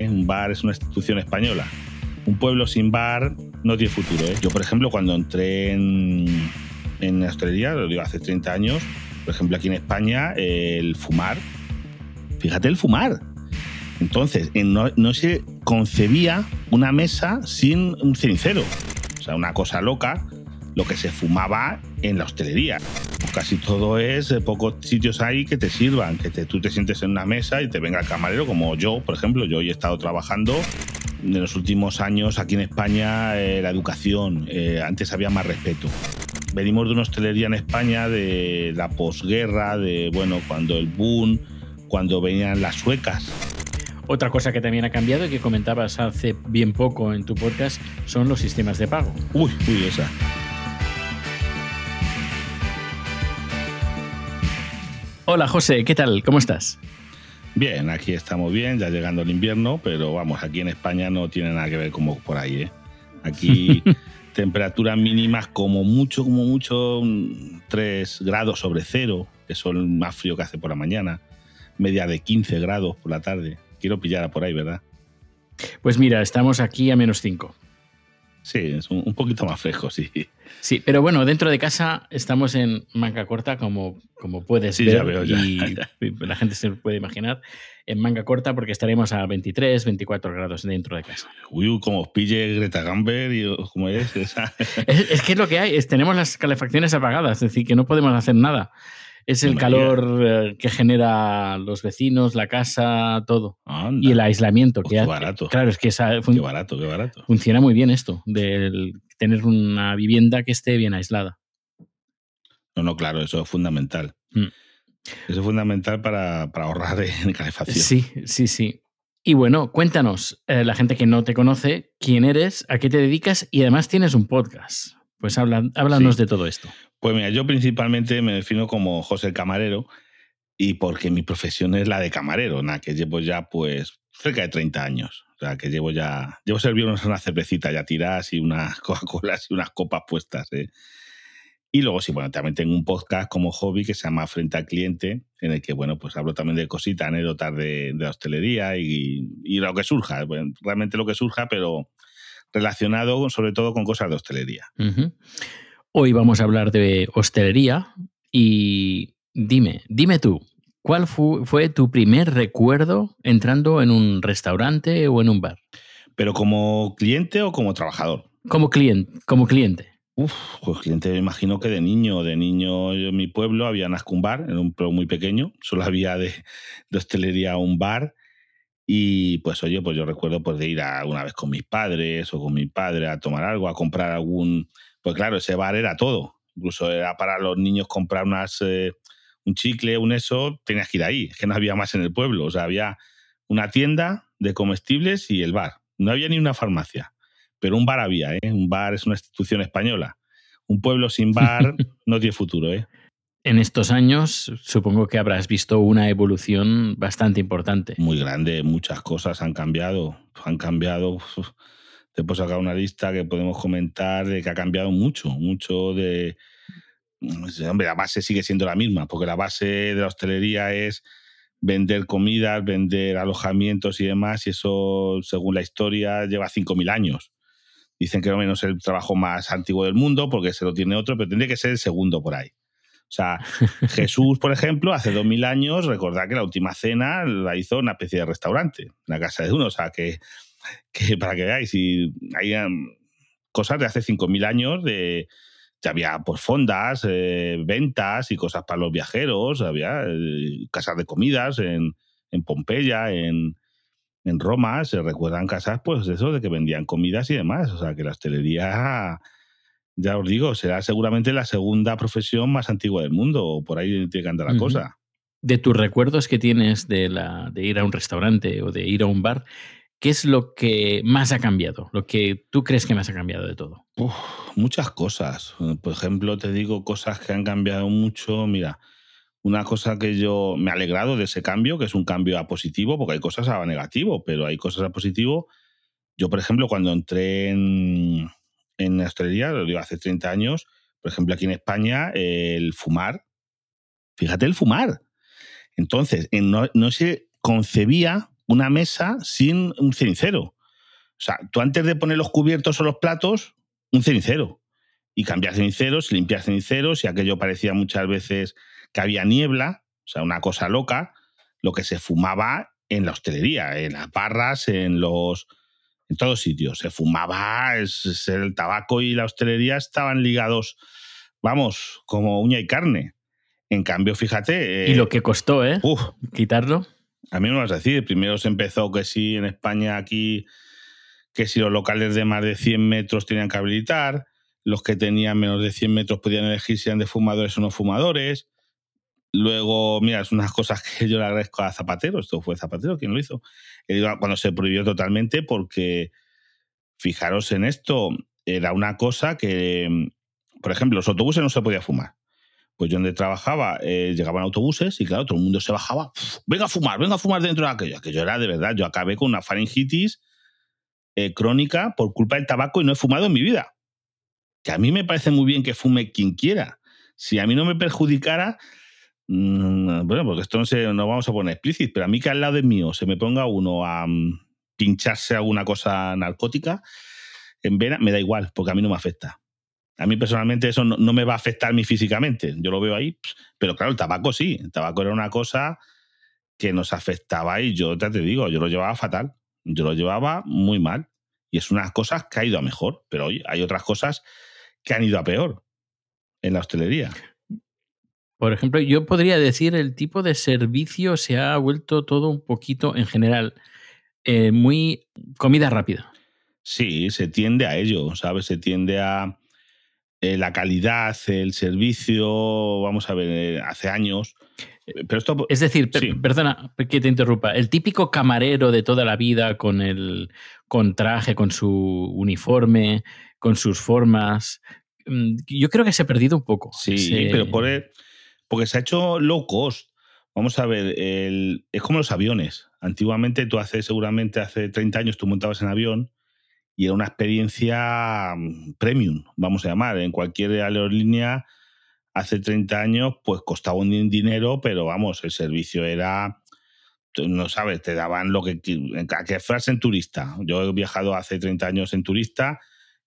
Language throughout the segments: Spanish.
Un bar es una institución española. Un pueblo sin bar no tiene futuro. ¿eh? Yo, por ejemplo, cuando entré en, en hostelería, lo digo hace 30 años, por ejemplo, aquí en España, el fumar. Fíjate el fumar. Entonces, no, no se concebía una mesa sin un cenicero. O sea, una cosa loca lo que se fumaba en la hostelería. Casi todo es, eh, pocos sitios hay que te sirvan, que te, tú te sientes en una mesa y te venga el camarero, como yo, por ejemplo, yo hoy he estado trabajando en los últimos años aquí en España, eh, la educación, eh, antes había más respeto. Venimos de una hostelería en España de la posguerra, de, bueno, cuando el boom, cuando venían las suecas, otra cosa que también ha cambiado y que comentabas hace bien poco en tu podcast son los sistemas de pago. Uy, uy, esa. Hola José, ¿qué tal? ¿Cómo estás? Bien, aquí estamos bien, ya llegando el invierno, pero vamos, aquí en España no tiene nada que ver como por ahí. ¿eh? Aquí temperaturas mínimas como mucho, como mucho, 3 grados sobre cero, que son más frío que hace por la mañana, media de 15 grados por la tarde. Quiero pillar por ahí, ¿verdad? Pues mira, estamos aquí a menos 5. Sí, es un, poquito más fresco, sí. Sí, pero bueno, dentro de casa estamos en manga corta, como, como puedes sí, ver. Ya veo, ya, y la gente se puede imaginar. En manga corta, porque estaremos a 23, 24 grados dentro de casa. Uy, como os pille Greta Gamber y cómo es. Es, es, que es lo que hay, es, tenemos las calefacciones apagadas, es decir, que no podemos hacer nada. Es el calor eh, que genera los vecinos, la casa, todo. Anda. Y el aislamiento. Pues que qué barato. Claro, es que esa, Qué barato, qué barato. funciona muy bien esto, de tener una vivienda que esté bien aislada. No, no, claro, eso es fundamental. Mm. Eso es fundamental para, para ahorrar en calefacción. Sí, sí, sí. Y bueno, cuéntanos, eh, la gente que no te conoce, quién eres, a qué te dedicas y además tienes un podcast. Pues háblanos Sí. de todo esto. Pues mira, yo principalmente me defino como José Camarero y porque mi profesión es la de camarero, nada, que llevo ya pues cerca de 30 años. O sea, que llevo ya, llevo serviéndonos una cervecita ya tiradas y unas Coca-Colas y unas copas puestas. ¿eh? Y luego sí, bueno, también tengo un podcast como hobby que se llama Frente al Cliente, en el que, bueno, pues hablo también de cositas, anécdotas de, de la hostelería y, y lo que surja, bueno, realmente lo que surja, pero relacionado sobre todo con cosas de hostelería. Ujú. Hoy vamos a hablar de hostelería y dime, dime tú, ¿cuál fu- fue tu primer recuerdo entrando en un restaurante o en un bar? Pero como cliente o como trabajador. Como cliente, como cliente. Uf, pues cliente, me imagino que de niño, de niño yo en mi pueblo había un bar, era un pueblo muy pequeño, solo había de, de hostelería un bar y pues oye, pues yo recuerdo pues de ir a, una vez con mis padres o con mi padre a tomar algo, a comprar algún, pues claro, ese bar era todo, incluso era para los niños comprar unas, eh, un chicle, un eso, tenías que ir ahí, es que no había más en el pueblo, o sea, había una tienda de comestibles y el bar, no había ni una farmacia pero un bar había, ¿eh? Un bar es una institución española. Un pueblo sin bar no tiene futuro, ¿eh? En estos años supongo que habrás visto una evolución bastante importante. Muy grande, muchas cosas han cambiado. Han cambiado. Te puedo sacar una lista que podemos comentar de que ha cambiado mucho, mucho de. Hombre, la base sigue siendo la misma, porque la base de la hostelería es vender comidas, vender alojamientos y demás, y eso, según la historia, lleva 5.000 años. Dicen que no menos el trabajo más antiguo del mundo, porque se lo tiene otro, pero tendría que ser el segundo por ahí. O sea, Jesús, por ejemplo, hace 2000 años, recordad que la última cena la hizo en una especie de restaurante, en la casa de uno. O sea, que, que para que veáis, y hay um, cosas de hace 5000 años de. Ya había pues, fondas, eh, ventas y cosas para los viajeros, había eh, casas de comidas en, en Pompeya, en, en Roma, se recuerdan casas, pues eso, de que vendían comidas y demás. O sea, que la hostelería, ya os digo, será seguramente la segunda profesión más antigua del mundo, o por ahí tiene que andar la Ujú. cosa. De tus recuerdos que tienes de, la, de ir a un restaurante o de ir a un bar, ¿qué es lo que más ha cambiado? Lo que tú crees que más ha cambiado de todo. Uf, muchas cosas. Por ejemplo, te digo cosas que han cambiado mucho. Mira, una cosa que yo me he alegrado de ese cambio, que es un cambio a positivo, porque hay cosas a negativo, pero hay cosas a positivo. Yo, por ejemplo, cuando entré en, en la hostelería, lo digo hace 30 años, por ejemplo, aquí en España, el fumar, fíjate el fumar. Entonces, en- no, no se concebía una mesa sin un cenicero. O sea, tú antes de poner los cubiertos o los platos, un cenicero. Y cambiar ceniceros, limpiar ceniceros, y aquello parecía muchas veces que había niebla, o sea, una cosa loca, lo que se fumaba en la hostelería, en las barras, en los. En todos sitios. Se fumaba, es, el tabaco y la hostelería estaban ligados, vamos, como uña y carne. En cambio, fíjate. y lo que costó, ¿eh? Uf, Quitarlo. a mí me vas a decir. Primero se empezó que sí en España aquí, que si los locales de más de 100 metros tenían que habilitar, los que tenían menos de 100 metros podían elegir si eran de fumadores o no fumadores. Luego, mira, es unas cosas que yo le agradezco a Zapatero, esto fue Zapatero quien lo hizo, cuando se prohibió totalmente, porque fijaros en esto, era una cosa que, por ejemplo, los autobuses no se podía fumar. Pues yo donde trabajaba, eh, llegaban autobuses y claro, todo el mundo se bajaba, venga a fumar, venga a fumar dentro de aquello. Aquello era de verdad, yo acabé con una faringitis eh, crónica por culpa del tabaco y no he fumado en mi vida. Que a mí me parece muy bien que fume quien quiera. Si a mí no me perjudicara, Mm, bueno, porque esto no, vamos a poner explícito, pero a mí que al lado de mío se me ponga uno a mm, pincharse alguna cosa narcótica en vena, me da igual, porque a mí no me afecta. A mí personalmente eso no, no me va a afectar a mí físicamente. Yo lo veo ahí, pero claro, el tabaco sí. El tabaco era una cosa que nos afectaba y yo ya te digo, yo lo llevaba fatal. Yo lo llevaba muy mal. Y es unas cosas que ha ido a mejor, pero hoy hay otras cosas que han ido a peor en la hostelería. Por ejemplo, yo podría decir el tipo de servicio se ha vuelto todo un poquito en general eh, muy comida rápida. Sí, se tiende a ello, ¿sabes? Se tiende a eh, la calidad, el servicio, vamos a ver, eh, hace años. Pero esto, Es decir, per- perdona que te interrumpa, el típico camarero de toda la vida con el con traje, con su uniforme, con sus formas, mm, yo creo que se ha perdido un poco. sí, ese- pero por el- porque se ha hecho low cost. Vamos a ver, el- es como los aviones. Antiguamente, tú hace, seguramente hace 30 años, tú montabas en avión y era una experiencia mm, premium, vamos a llamar. En cualquier aerolínea, hace 30 años, pues costaba un din- dinero, pero vamos, el servicio era no sabes, te daban lo que, a que fueras en turista. Yo he viajado hace 30 años en turista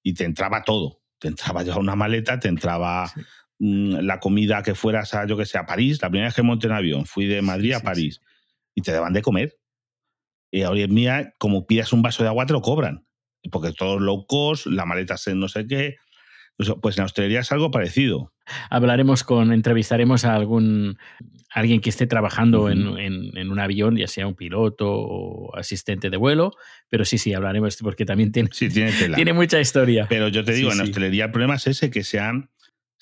y te entraba todo. Te entraba ya una maleta, te entraba. Mm, la comida que fueras a, yo que sé, a París. La primera vez que monté en avión, fui de Madrid a París y te daban de comer. Y hoy en día, como pidas un vaso de agua, te lo cobran. Porque todos low cost, la maleta es en no sé qué. Pues en la hostelería es algo parecido. hablaremos con, entrevistaremos a algún alguien que esté trabajando en, en- en un avión, ya sea un piloto o asistente de vuelo, pero sí, sí, hablaremos porque también tiene, Sí, tiene mucha historia. Pero yo te digo, Sí, en la sí. hostelería el problema es ese, que se, han,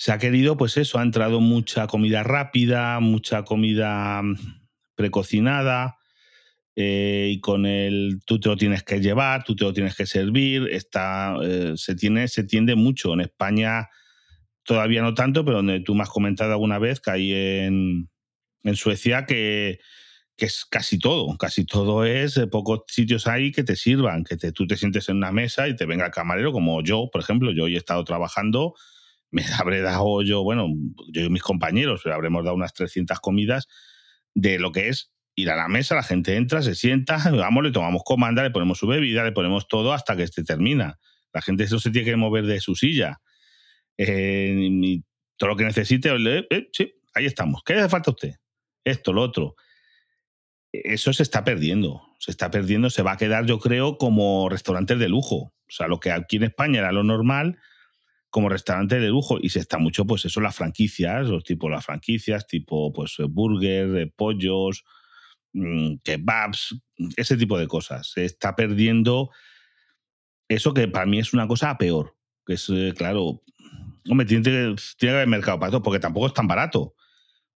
se ha querido, pues eso, ha entrado mucha comida rápida, mucha comida mm, precocinada, eh, y con el tú te lo tienes que llevar, tú te lo tienes que servir, está, eh, se, tiene, se tiende mucho. En España todavía no tanto, pero donde tú me has comentado alguna vez que hay en, Suecia que, que es casi todo, casi todo es, eh, pocos sitios hay que te sirvan, que te, tú te sientes en una mesa y te venga el camarero, como yo, por ejemplo, yo hoy he estado trabajando, me habré dado yo, bueno, yo y mis compañeros, habremos dado unas 300 comidas de lo que es ir a la mesa, la gente entra, se sienta, vamos, le tomamos comanda, le ponemos su bebida, le ponemos todo hasta que este termina. La gente eso se tiene que mover de su silla. Eh, todo lo que necesite, eh, eh, sí, ahí estamos. ¿Qué le hace falta a usted? Esto, lo otro. Eso se está perdiendo. Se está perdiendo, se va a quedar, yo creo, como restaurantes de lujo. O sea, lo que aquí en España era lo normal, como restaurante de lujo. Y se está mucho, pues eso, las franquicias, los tipos las franquicias, tipo, pues, burger, eh, pollos, mm, kebabs, ese tipo de cosas. Se está perdiendo eso que para mí es una cosa peor. Que es, eh, claro, hombre, tiene, tiene que haber mercado para todo, porque tampoco es tan barato.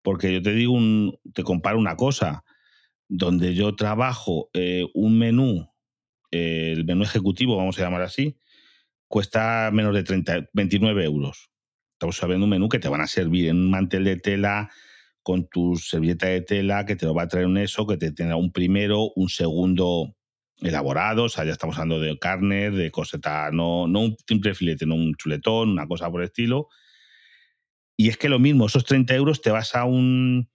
Porque yo te digo, un, te comparo una cosa, donde yo trabajo eh, un menú, el menú ejecutivo, vamos a llamar así, cuesta menos de 30, 29 euros. Estamos hablando un menú que te van a servir en un mantel de tela, con tu servilleta de tela, que te lo va a traer un eso, que te tendrá un primero, un segundo elaborado, o sea, ya estamos hablando de carne, de coseta, no, no un simple filete, no un chuletón, una cosa por el estilo. Y es que lo mismo, esos 30 euros te vas a un,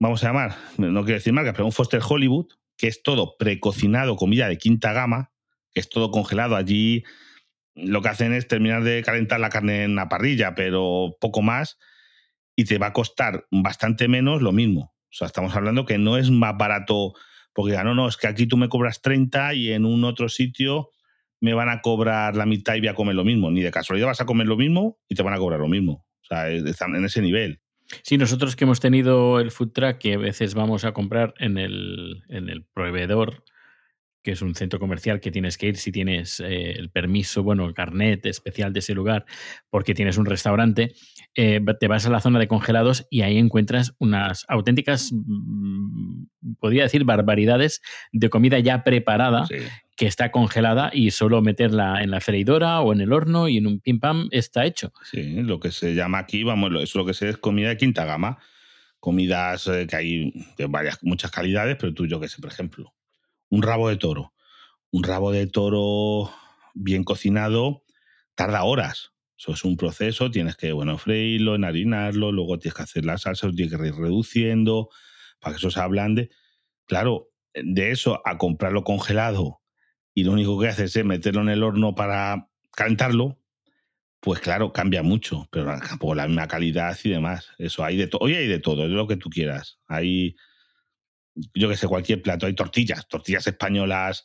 vamos a llamar, no quiero decir marca, pero un Foster Hollywood, que es todo precocinado, comida de quinta gama, que es todo congelado. Allí lo que hacen es terminar de calentar la carne en la parrilla, pero poco más, y te va a costar bastante menos lo mismo. O sea, estamos hablando que no es más barato, porque no, no, es que aquí tú me cobras 30 y en un otro sitio me van a cobrar la mitad y voy a comer lo mismo. Ni de casualidad vas a comer lo mismo y te van a cobrar lo mismo. O sea, están en ese nivel. Sí, nosotros que hemos tenido el food truck, que a veces vamos a comprar en el, en el proveedor, que es un centro comercial que tienes que ir si tienes eh, el permiso, bueno, el carnet especial de ese lugar, porque tienes un restaurante, eh, te vas a la zona de congelados y ahí encuentras unas auténticas, mm, podría decir, barbaridades de comida ya preparada. que está congelada y solo meterla en la freidora o en el horno y en un pim pam está hecho. Sí, lo que se llama aquí, vamos, es lo que se es comida de quinta gama. Comidas eh, que hay de varias, muchas calidades, pero tú, yo que sé, por ejemplo, un rabo de toro. Un rabo de toro bien cocinado tarda horas. Eso es un proceso, tienes que, bueno, freírlo, enharinarlo, luego tienes que hacer la salsa, tienes que ir reduciendo para que eso se ablande. Claro, de eso a comprarlo congelado y lo único que haces es meterlo en el horno para calentarlo, pues claro, cambia mucho, pero tampoco la misma calidad y demás. Eso hay de todo. Hoy hay de todo, es lo que tú quieras. Hay yo que sé, cualquier plato. Hay tortillas, tortillas españolas.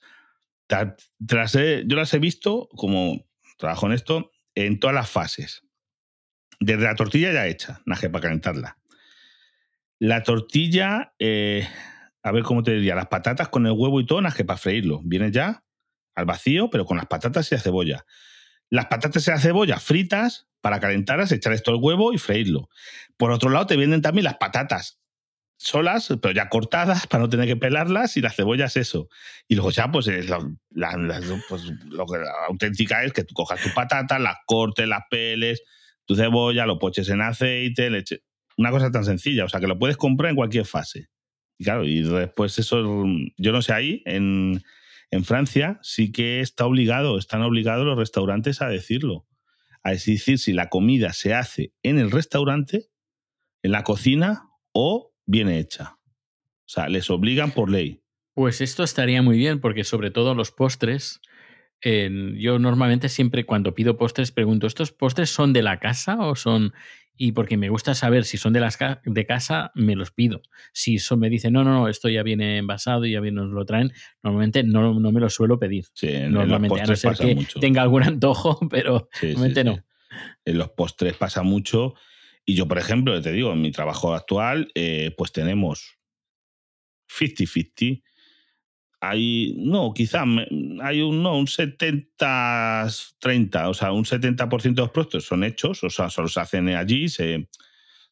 yo las he visto, como trabajo en esto, en todas las fases. Desde la tortilla ya hecha, naje para calentarla. La tortilla, eh, a ver cómo te diría, las patatas con el huevo y todo, naje para freírlo. Viene ya al vacío, pero con las patatas y la cebolla. Las patatas y la cebolla fritas para calentarlas, echar esto al huevo y freírlo. Por otro lado, te vienen también las patatas solas, pero ya cortadas para no tener que pelarlas y las cebollas eso. Y luego ya, pues, es la, pues, lo la auténtica es que tú cojas tus patatas, las cortes, las peles, tu cebolla, lo poches en aceite, leche. Una cosa tan sencilla, o sea, que lo puedes comprar en cualquier fase. Y claro, y después eso, yo no sé, ahí en, en Francia sí que está obligado, están obligados los restaurantes a decirlo. A decir si la comida se hace en el restaurante, en la cocina o viene hecha. O sea, les obligan por ley. Pues esto estaría muy bien, porque sobre todo los postres, yo normalmente siempre cuando pido postres pregunto, ¿estos postres son de la casa o son...? Y porque me gusta saber si son de, las de casa, me los pido. Si son, me dicen, no, no, no, esto ya viene envasado y ya bien nos lo traen, normalmente no, no me lo suelo pedir. Sí, normalmente, a no ser que tenga algún antojo, pero normalmente no. En los postres pasa mucho y yo, por ejemplo, te digo, en mi trabajo actual, eh, pues tenemos 50-50. Hay, no, quizá hay un, no, un 70-30, o sea, un 70% de los productos son hechos, o sea, solo se hacen allí, se,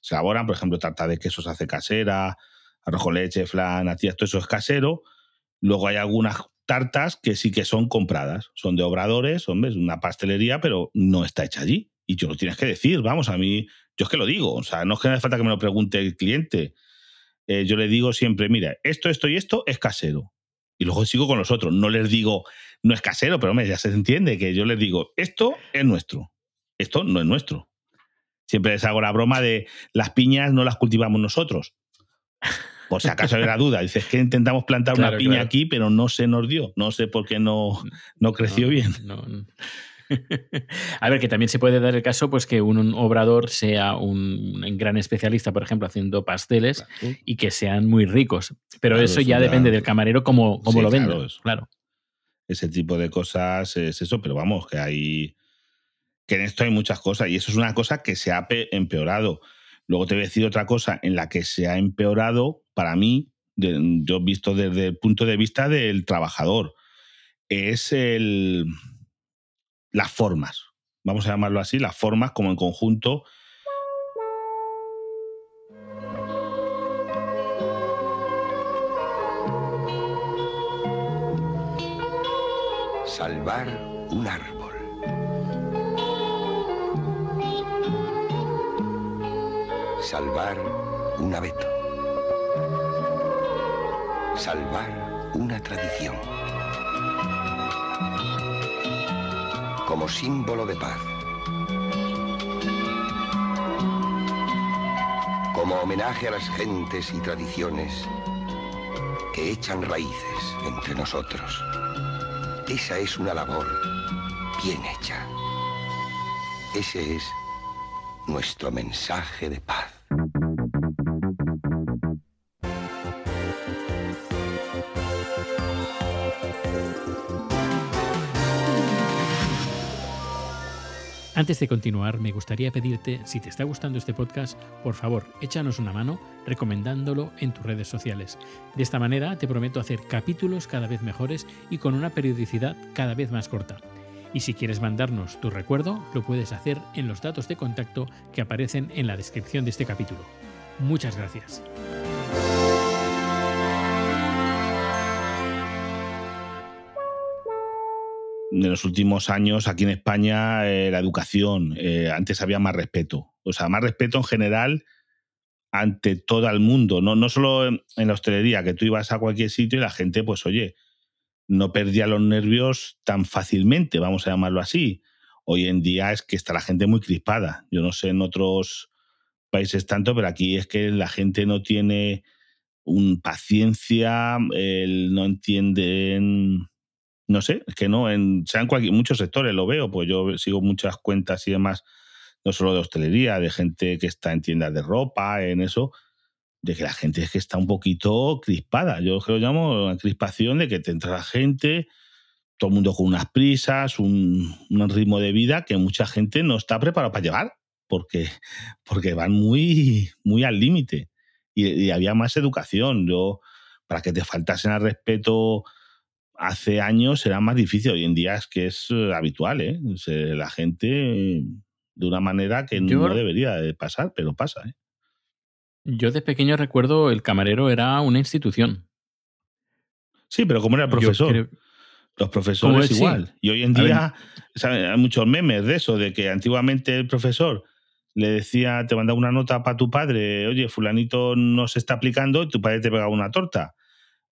se elaboran, por ejemplo, tarta de queso se hace casera, arroz leche, flan, todo eso es casero. Luego hay algunas tartas que sí que son compradas, son de obradores, hombre, es una pastelería, pero no está hecha allí. Y yo lo tienes que decir, vamos, a mí yo es que lo digo, o sea, no es que hace falta que me lo pregunte el cliente. Eh, yo le digo siempre, mira, esto, esto y esto es casero. Y luego sigo con los otros. No les digo, no es casero, pero hombre, ya se entiende que yo les digo, esto es nuestro, esto no es nuestro. Siempre les hago la broma de las piñas no las cultivamos nosotros. Por si acaso hay la duda. Dices que intentamos plantar una piña aquí, pero no se nos dio. No sé por qué no, no creció bien. No, a ver, que también se puede dar el caso pues que un, obrador sea un, gran especialista, por ejemplo, haciendo pasteles y que sean muy ricos. Pero eso, ya, depende del camarero como, como lo venda. Claro, Ese tipo de cosas es eso, pero vamos, que hay. que en esto hay muchas cosas y eso es una cosa que se ha empeorado. Luego te voy a decir otra cosa en la que se ha empeorado, para mí, yo visto desde el punto de vista del trabajador, es el las formas, vamos a llamarlo así, las formas como en conjunto. Salvar un árbol. Salvar un abeto. Salvar una tradición. Como símbolo de paz. Como homenaje a las gentes y tradiciones que echan raíces entre nosotros. Esa es una labor bien hecha. Ese es nuestro mensaje de paz. Antes de continuar, me gustaría pedirte, si te está gustando este podcast, por favor, échanos una mano recomendándolo en tus redes sociales. De esta manera te prometo hacer capítulos cada vez mejores y con una periodicidad cada vez más corta. Y si quieres mandarnos tu recuerdo, lo puedes hacer en los datos de contacto que aparecen en la descripción de este capítulo. Muchas gracias. En los últimos años aquí en España eh, la educación, eh, antes había más respeto, o sea, más respeto en general ante todo el mundo, no, no solo en, la hostelería, que tú ibas a cualquier sitio y la gente, pues oye, no perdía los nervios tan fácilmente, vamos a llamarlo así. Hoy en día es que está la gente muy crispada. Yo no sé en otros países tanto, pero aquí es que la gente no tiene un paciencia, no entienden no sé, es que no, en, sean cualquier, muchos sectores lo veo, pues yo sigo muchas cuentas y demás, no solo de hostelería, de gente que está en tiendas de ropa, en eso, de que la gente es que está un poquito crispada. Yo lo llamo una crispación de que te entra la gente, todo el mundo con unas prisas, un, un ritmo de vida que mucha gente no está preparado para llevar, porque, porque van muy, muy al límite. Y, y había más educación. Yo, para que te faltasen al respeto hace años era más difícil, hoy en día es que es eh, habitual, ¿eh? la gente de una manera que Yo- no debería de pasar, pero pasa. ¿eh? Yo de pequeño recuerdo el camarero era una institución. Sí, pero como era el profesor, creo- los profesores es, sí. igual. Y hoy en día ¿sabe? hay muchos memes de eso, de que antiguamente el profesor le decía, te mandaba una nota para tu padre, oye, fulanito no se está aplicando, y tu padre te pegaba una torta.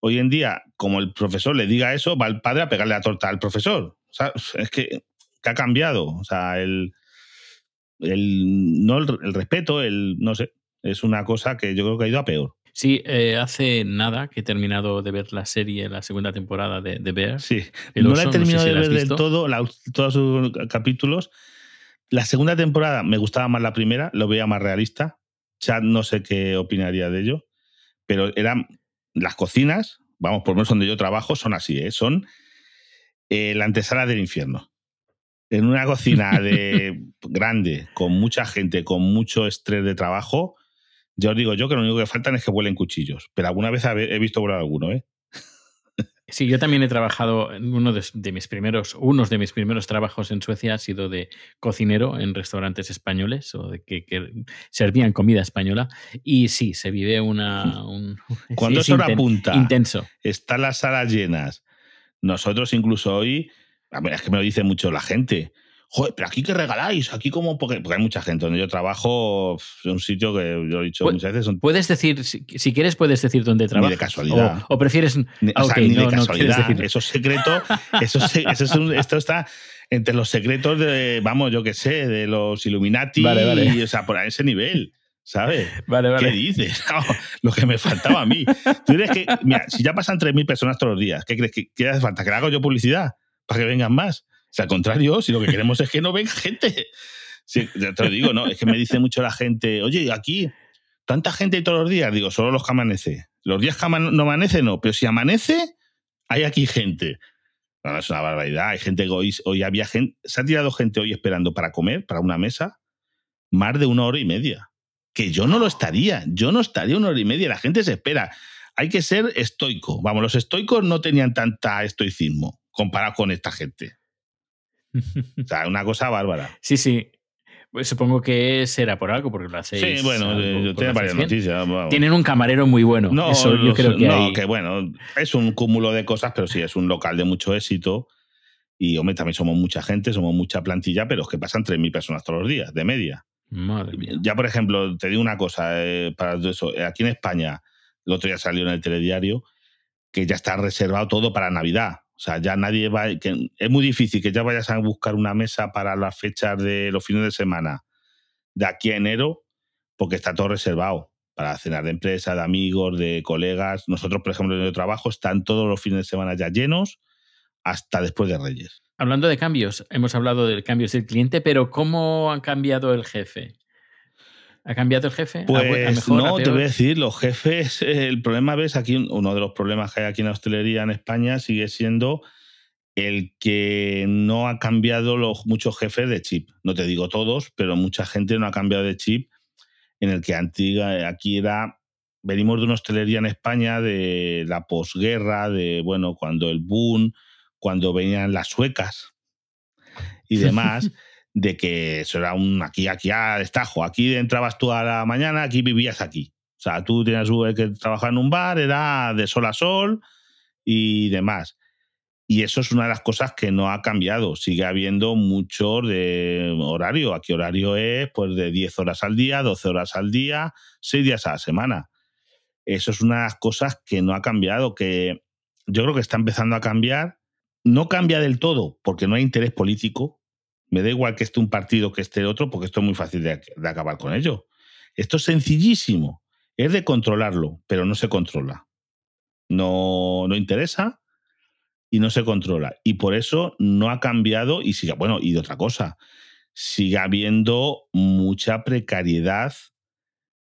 Hoy en día, como el profesor le diga eso, va el padre a pegarle la torta al profesor. O sea, es que, que ha cambiado. O sea, el, el, no el, el respeto, el no sé, es una cosa que yo creo que ha ido a peor. Sí, eh, hace nada que he terminado de ver la serie, la segunda temporada de, de Bear. Sí, El no la he no sé terminado si de ver del todo, la- todos sus capítulos. La segunda temporada me gustaba más la primera, lo veía más realista. Chad no sé qué opinaría de ello, pero eran las cocinas, vamos, por lo menos donde yo trabajo, son así, ¿eh? son eh, la antesala del infierno. En una cocina de grande, con mucha gente, con mucho estrés de trabajo, yo os digo yo que lo único que faltan es que vuelen cuchillos. Pero alguna vez he he visto volar alguno, ¿eh? Sí, yo también he trabajado en uno de, de mis primeros, unos de mis primeros trabajos en Suecia ha sido de cocinero en restaurantes españoles o de que, que servían comida española y sí, se vive una un, Cuando es es hora inten- punta. intenso. están las salas llenas. Nosotros incluso hoy, a ver, es que me lo dice mucho la gente. Joder, pero aquí que regaláis, aquí como, porque, porque hay mucha gente donde yo trabajo, es un sitio que yo he dicho muchas veces, son, Puedes decir, si, si quieres, puedes decir dónde trabajas. casualidad. O, o prefieres. ni, ah, o sea, ni no- de no casualidad. decirlo. eso es secreto, eso, es- eso es un- esto está entre los secretos de, vamos, yo qué sé, de los Illuminati, Vale, vale. y, o sea, por ese nivel, ¿sabes? Vale, ¿Qué vale. dices? No, lo que me faltaba a mí. ¿Tú crees que, mira, si ya pasan 3.000 personas todos los días, ¿qué crees que qué hace falta? ¿Que le hago yo publicidad? ¿Para que vengan más? Sea, al contrario, si lo que queremos es que no venga gente. Sí, te lo digo, ¿no? Es que me dice mucho la gente, oye, aquí, tanta gente todos los días. Digo, solo los que amanece. Los días que ama- no amanece, no. Pero si amanece, hay aquí gente. No, es una barbaridad. Hay gente que hoy, hoy había gente, se ha tirado gente hoy esperando para comer, para una mesa, más de una hora y media. Que yo no lo estaría. Yo no estaría una hora y media. La gente se espera. Hay que ser estoico. Vamos, los estoicos no tenían tanta estoicismo comparado con esta gente. O sea, una cosa bárbara. Sí, sí. Pues supongo que será por algo, porque lo hacéis. Sí, bueno, algo- eh, tiene varias noticias. vamos. Tienen un camarero muy bueno. No, Eso yo creo que no, hay- que bueno, es un cúmulo de cosas, pero sí, es un local de mucho éxito. Y, hombre, también somos mucha gente, somos mucha plantilla, pero es que pasan 3.000 personas todos los días, de media. Madre mía. Ya, por ejemplo, te digo una cosa, eh, para eso, eh, aquí en España, el otro día salió en el telediario, que ya está reservado todo para Navidad. O sea, ya nadie va, que es muy difícil que ya vayas a buscar una mesa para las fechas de los fines de semana de aquí a enero, porque está todo reservado. para cenar de empresa, de amigos, de colegas. Nosotros, por ejemplo, en el trabajo están todos los fines de semana ya llenos hasta después de Reyes. Hablando de cambios, hemos hablado del cambios del cliente, pero ¿cómo ha cambiado el jefe? ¿Ha cambiado el jefe? Pues no, te voy a decir, los jefes, el problema, ves, aquí uno de los problemas que hay aquí en la hostelería en España sigue siendo el que no ha cambiado los muchos jefes de chip. No te digo todos, pero mucha gente no ha cambiado de chip en el que antigua, aquí era, venimos de una hostelería en España de la posguerra, de, bueno, cuando el boom, cuando venían las suecas y demás, de que eso era un aquí, aquí a destajo, aquí entrabas tú a la mañana, aquí vivías aquí. O sea, tú tenías que trabajar en un bar, era de sol a sol y demás. Y eso es una de las cosas que no ha cambiado. Sigue habiendo mucho de horario. Aquí horario es pues de 10 horas al día, 12 horas al día, 6 días a la semana. Eso es una de las cosas que no ha cambiado, que yo creo que está empezando a cambiar. No cambia del todo porque no hay interés político. Me da igual que esté un partido que esté otro porque esto es muy fácil de, acabar con ello. Esto es sencillísimo. Es de controlarlo, pero no se controla. No, no interesa y no se controla. Y por eso no ha cambiado y sigue, bueno, y de otra cosa, sigue habiendo mucha precariedad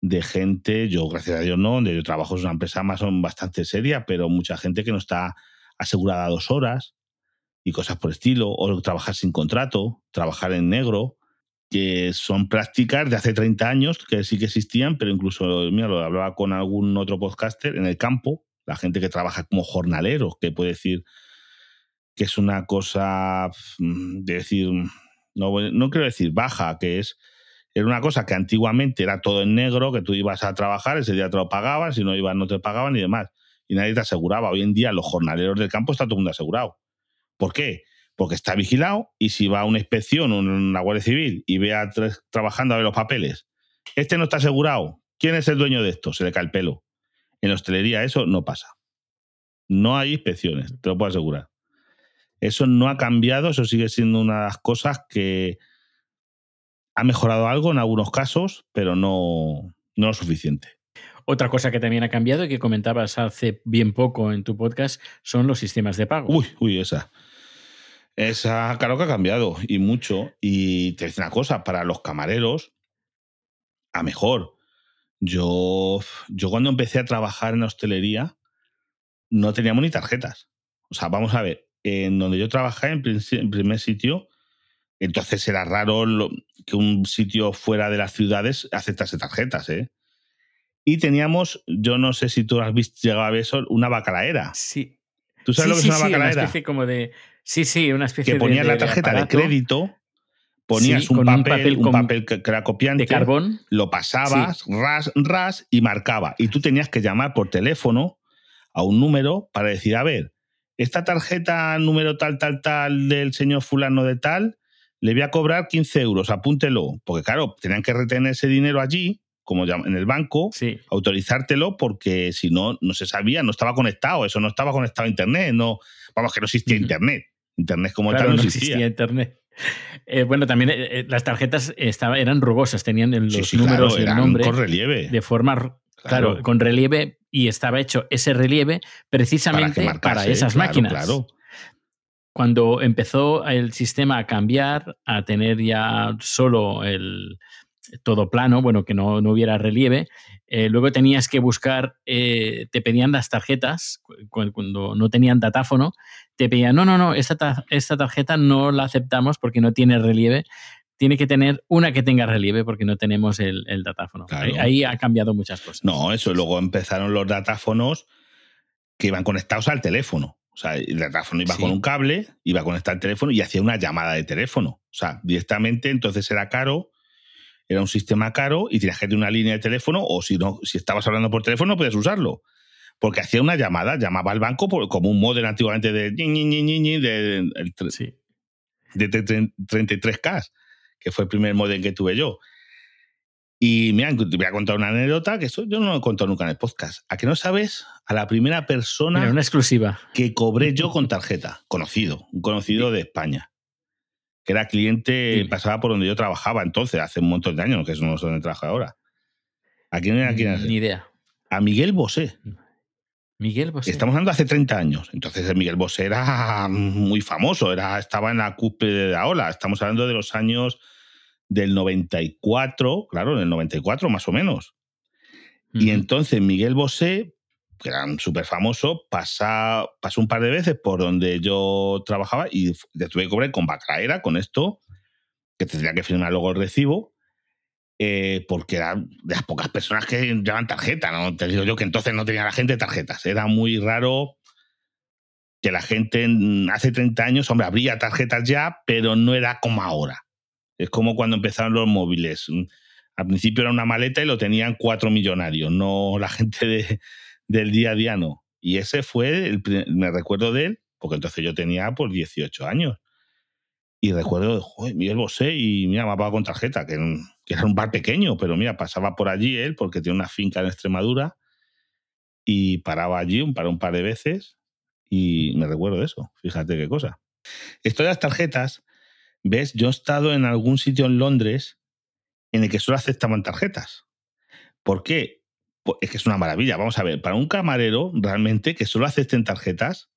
de gente, yo gracias a Dios no, donde yo trabajo es una empresa bastante seria, pero mucha gente que no está asegurada dos horas y cosas por estilo, o trabajar sin contrato, trabajar en negro, que son prácticas de hace 30 años que sí que existían, pero incluso, mira, lo hablaba con algún otro podcaster en el campo, la gente que trabaja como jornalero, que puede decir, que es una cosa mm, de decir, no, no quiero decir baja, que es, era una cosa que antiguamente era todo en negro, que tú ibas a trabajar, ese día te lo pagaban, si no ibas no te pagaban y demás. Y nadie te aseguraba. Hoy en día los jornaleros del campo está todo el mundo asegurado. ¿Por qué? Porque está vigilado y si va a una inspección o una guardia civil y ve a tres trabajando a ver los papeles, este no está asegurado. ¿Quién es el dueño de esto? Se le cae el pelo. En la hostelería eso no pasa. No hay inspecciones, te lo puedo asegurar. Eso no ha cambiado, eso sigue siendo una de las cosas que ha mejorado algo en algunos casos, pero no, no lo suficiente. Otra cosa que también ha cambiado y que comentabas hace bien poco en tu podcast son los sistemas de pago. Uy, uy, esa. Esa, claro que ha cambiado y mucho. Y te dice una cosa, para los camareros, a mejor. Yo, yo cuando empecé a trabajar en hostelería, no teníamos ni tarjetas. O sea, vamos a ver, en donde yo trabajé, en, primer sitio, entonces era raro que un sitio fuera de las ciudades aceptase tarjetas, ¿eh? Y teníamos, yo no sé si tú has visto, llegado a ver eso, una bacalaera. Sí. ¿Tú sabes lo que es una bacalaera? Una especie como de. Sí, sí, una especie que ponías la tarjeta de, crédito, ponías un, papel, un, papel, que era copiante, de carbón, lo pasabas, ras, ras, y marcaba. Y tú tenías que llamar por teléfono a un número para decir, a ver, esta tarjeta número tal, tal, tal del señor fulano de tal, le voy a cobrar 15 euros, apúntelo. Porque claro, tenían que retener ese dinero allí, como en el banco, autorizártelo, porque si no, no se sabía, no estaba conectado, eso no estaba conectado a Internet, no, vamos, que no existía Internet. Internet como tal no, existía. Internet. Eh, bueno, también eh, eh, las tarjetas estaba, eran rugosas, tenían los números y el nombre con relieve. de forma Claro. con relieve y estaba hecho ese relieve precisamente para, esas máquinas. Claro. Cuando empezó el sistema a cambiar, a tener ya solo el todo plano, bueno, que no, hubiera relieve, eh, luego tenías que buscar, eh, te pedían las tarjetas, cuando no tenían datáfono, te pedían, no, no, no, esta, esta tarjeta no la aceptamos porque no tiene relieve, tiene que tener una que tenga relieve porque no tenemos el, datáfono. Ahí, ha cambiado muchas cosas. No, eso. Luego empezaron los datáfonos que iban conectados al teléfono. O sea, el datáfono iba con un cable, iba a conectar el teléfono y hacía una llamada de teléfono. O sea, directamente entonces era caro, era un sistema caro y tenías que tener una línea de teléfono o si no, si estabas hablando por teléfono puedes usarlo. Porque hacía una llamada, llamaba al banco como un modelo antiguamente de, de, de, de 33K que fue el primer modem que tuve yo. Y te voy a contar una anécdota que eso yo no lo he contado nunca en el podcast. ¿A que no sabes? A la primera persona. una exclusiva. Que cobré yo con tarjeta. Conocido. Un conocido de España. Que era cliente, pasaba por donde yo trabajaba entonces, hace un montón de años, que eso no es donde trabajo ahora. ¿A quién era quién era? Ni idea. A Miguel Bosé. Miguel Bosé. Estamos hablando de hace 30 años. Entonces, Miguel Bosé era muy famoso, era, estaba en la cúspide de la ola. Estamos hablando de los años del 94, claro, en el 94 más o menos. Y entonces Miguel Bosé, que era súper famoso, pasa, pasó un par de veces por donde yo trabajaba y f- le tuve que cobrar con Bacraera, con esto, que tendría que firmar luego el recibo, eh, porque era de las pocas personas que llevaban tarjeta, ¿no? Te digo yo que entonces no tenía la gente tarjetas. Era muy raro que la gente en- hace 30 años, hombre, habría tarjetas ya, pero no era como ahora. Es como cuando empezaron los móviles. Al principio era una maleta y lo tenían cuatro millonarios, no la gente de- del día a día, no. Y ese fue, el, me recuerdo de él, porque entonces yo tenía pues 18 años. Y recuerdo, joder, Miguel Bosé y mira, me ha con tarjeta, que, que era un bar pequeño, pero mira, pasaba por allí él, porque tiene una finca en Extremadura, y paraba allí un par, un par de veces, y me recuerdo eso, fíjate qué cosa. Esto de las tarjetas, ¿ves? Yo he estado en algún sitio en Londres en el que solo aceptaban tarjetas. ¿Por qué? Pues es que es una maravilla. Vamos a ver, para un camarero realmente que solo acepten tarjetas,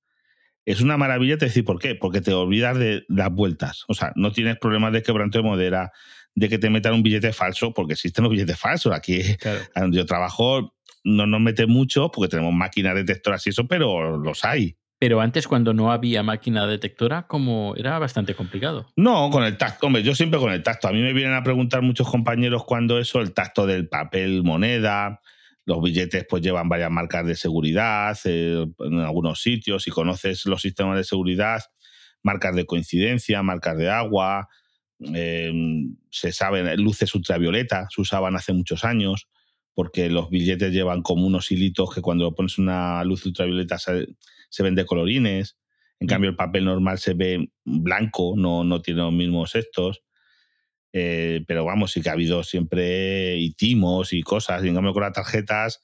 es una maravilla te decir por qué. Porque te olvidas de las vueltas. O sea, no tienes problemas de quebranto de modera, de que te metan un billete falso, porque existen los billetes falsos. Aquí, Claro. donde yo trabajo, no nos meten mucho porque tenemos máquinas detectoras y eso, pero los hay. Pero antes, cuando no había máquina detectora, como era bastante complicado. No, con el tacto. Hombre, yo siempre con el tacto. A mí me vienen a preguntar muchos compañeros cuando eso, el tacto del papel moneda, los billetes pues llevan varias marcas de seguridad eh, en algunos sitios. Si conoces los sistemas de seguridad, marcas de coincidencia, marcas de agua, eh, se saben, luces ultravioleta, se usaban hace muchos años porque los billetes llevan como unos hilitos que cuando pones una luz ultravioleta se, se ven de colorines. En cambio, el papel normal se ve blanco, no, no tiene los mismos estos. Eh, pero vamos, sí que ha habido siempre y timos y cosas, y en cambio con las tarjetas.